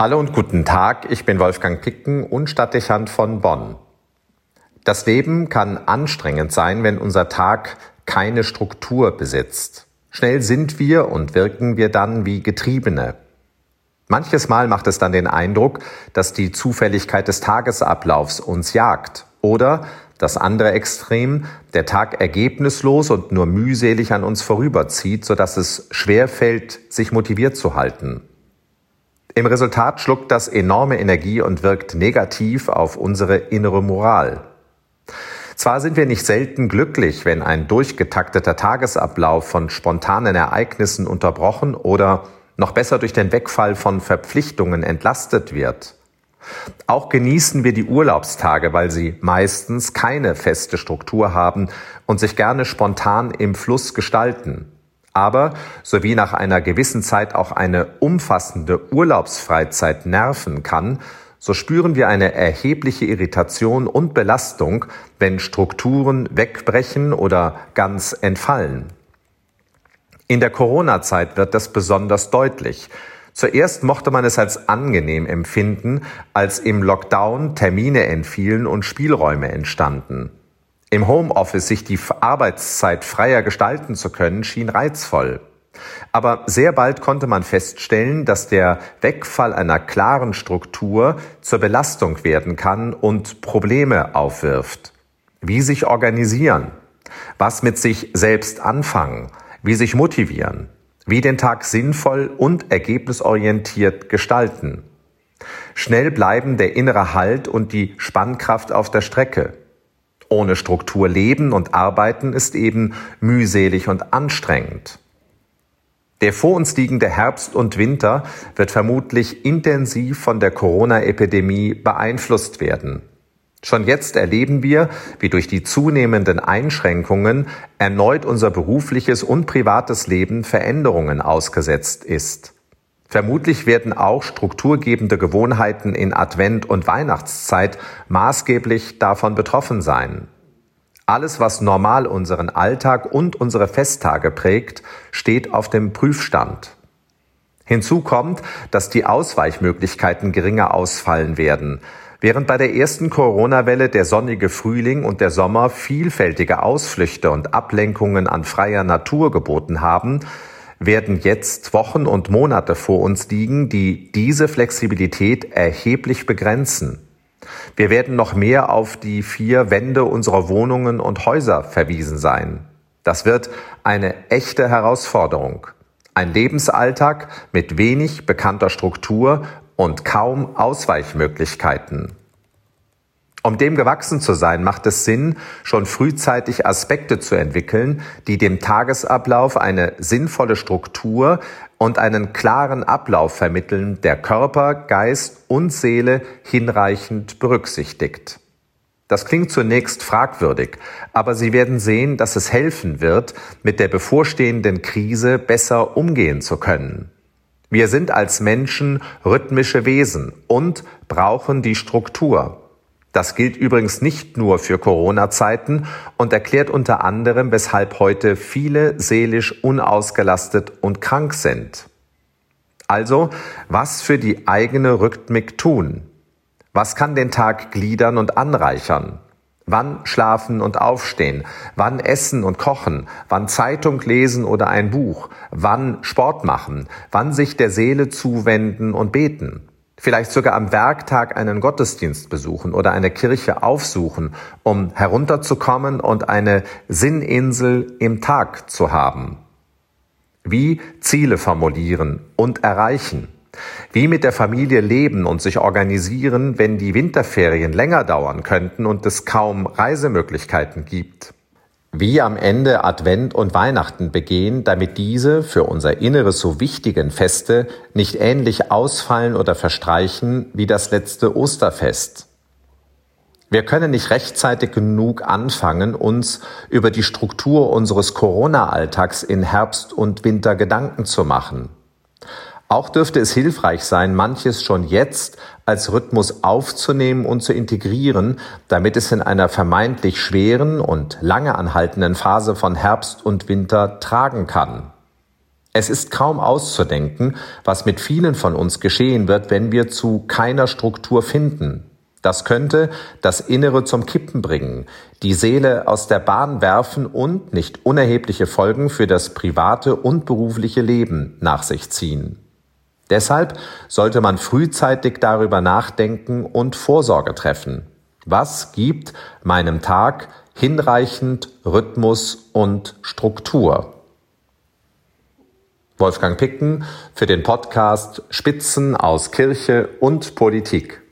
Hallo und guten Tag, ich bin Wolfgang Picken und Stadtdechant von Bonn. Das Leben kann anstrengend sein, wenn unser Tag keine Struktur besitzt. Schnell sind wir und wirken wir dann wie Getriebene. Manches Mal macht es dann den Eindruck, dass die Zufälligkeit des Tagesablaufs uns jagt oder das andere Extrem, der Tag ergebnislos und nur mühselig an uns vorüberzieht, sodass es schwer fällt, sich motiviert zu halten. Im Resultat schluckt das enorme Energie und wirkt negativ auf unsere innere Moral. Zwar sind wir nicht selten glücklich, wenn ein durchgetakteter Tagesablauf von spontanen Ereignissen unterbrochen oder noch besser durch den Wegfall von Verpflichtungen entlastet wird. Auch genießen wir die Urlaubstage, weil sie meistens keine feste Struktur haben und sich gerne spontan im Fluss gestalten aber sowie nach einer gewissen Zeit auch eine umfassende Urlaubsfreizeit nerven kann, so spüren wir eine erhebliche Irritation und Belastung, wenn Strukturen wegbrechen oder ganz entfallen. In der Corona-Zeit wird das besonders deutlich. Zuerst mochte man es als angenehm empfinden, als im Lockdown Termine entfielen und Spielräume entstanden. Im Homeoffice sich die Arbeitszeit freier gestalten zu können, schien reizvoll. Aber sehr bald konnte man feststellen, dass der Wegfall einer klaren Struktur zur Belastung werden kann und Probleme aufwirft. Wie sich organisieren, was mit sich selbst anfangen, wie sich motivieren, wie den Tag sinnvoll und ergebnisorientiert gestalten. Schnell bleiben der innere Halt und die Spannkraft auf der Strecke. Ohne Struktur leben und arbeiten ist eben mühselig und anstrengend. Der vor uns liegende Herbst und Winter wird vermutlich intensiv von der Corona-Epidemie beeinflusst werden. Schon jetzt erleben wir, wie durch die zunehmenden Einschränkungen erneut unser berufliches und privates Leben Veränderungen ausgesetzt ist. Vermutlich werden auch strukturgebende Gewohnheiten in Advent und Weihnachtszeit maßgeblich davon betroffen sein. Alles, was normal unseren Alltag und unsere Festtage prägt, steht auf dem Prüfstand. Hinzu kommt, dass die Ausweichmöglichkeiten geringer ausfallen werden. Während bei der ersten Corona-Welle der sonnige Frühling und der Sommer vielfältige Ausflüchte und Ablenkungen an freier Natur geboten haben, werden jetzt Wochen und Monate vor uns liegen, die diese Flexibilität erheblich begrenzen. Wir werden noch mehr auf die vier Wände unserer Wohnungen und Häuser verwiesen sein. Das wird eine echte Herausforderung. Ein Lebensalltag mit wenig bekannter Struktur und kaum Ausweichmöglichkeiten. Um dem gewachsen zu sein, macht es Sinn, schon frühzeitig Aspekte zu entwickeln, die dem Tagesablauf eine sinnvolle Struktur und einen klaren Ablauf vermitteln, der Körper, Geist und Seele hinreichend berücksichtigt. Das klingt zunächst fragwürdig, aber Sie werden sehen, dass es helfen wird, mit der bevorstehenden Krise besser umgehen zu können. Wir sind als Menschen rhythmische Wesen und brauchen die Struktur. Das gilt übrigens nicht nur für Corona-Zeiten und erklärt unter anderem, weshalb heute viele seelisch unausgelastet und krank sind. Also, was für die eigene Rhythmik tun? Was kann den Tag gliedern und anreichern? Wann schlafen und aufstehen? Wann essen und kochen? Wann Zeitung lesen oder ein Buch? Wann Sport machen? Wann sich der Seele zuwenden und beten? Vielleicht sogar am Werktag einen Gottesdienst besuchen oder eine Kirche aufsuchen, um herunterzukommen und eine Sinninsel im Tag zu haben. Wie Ziele formulieren und erreichen. Wie mit der Familie leben und sich organisieren, wenn die Winterferien länger dauern könnten und es kaum Reisemöglichkeiten gibt wie am Ende Advent und Weihnachten begehen, damit diese für unser Inneres so wichtigen Feste nicht ähnlich ausfallen oder verstreichen wie das letzte Osterfest. Wir können nicht rechtzeitig genug anfangen, uns über die Struktur unseres Corona-Alltags in Herbst und Winter Gedanken zu machen. Auch dürfte es hilfreich sein, manches schon jetzt als Rhythmus aufzunehmen und zu integrieren, damit es in einer vermeintlich schweren und lange anhaltenden Phase von Herbst und Winter tragen kann. Es ist kaum auszudenken, was mit vielen von uns geschehen wird, wenn wir zu keiner Struktur finden. Das könnte das Innere zum Kippen bringen, die Seele aus der Bahn werfen und nicht unerhebliche Folgen für das private und berufliche Leben nach sich ziehen. Deshalb sollte man frühzeitig darüber nachdenken und Vorsorge treffen. Was gibt meinem Tag hinreichend Rhythmus und Struktur? Wolfgang Picken für den Podcast Spitzen aus Kirche und Politik.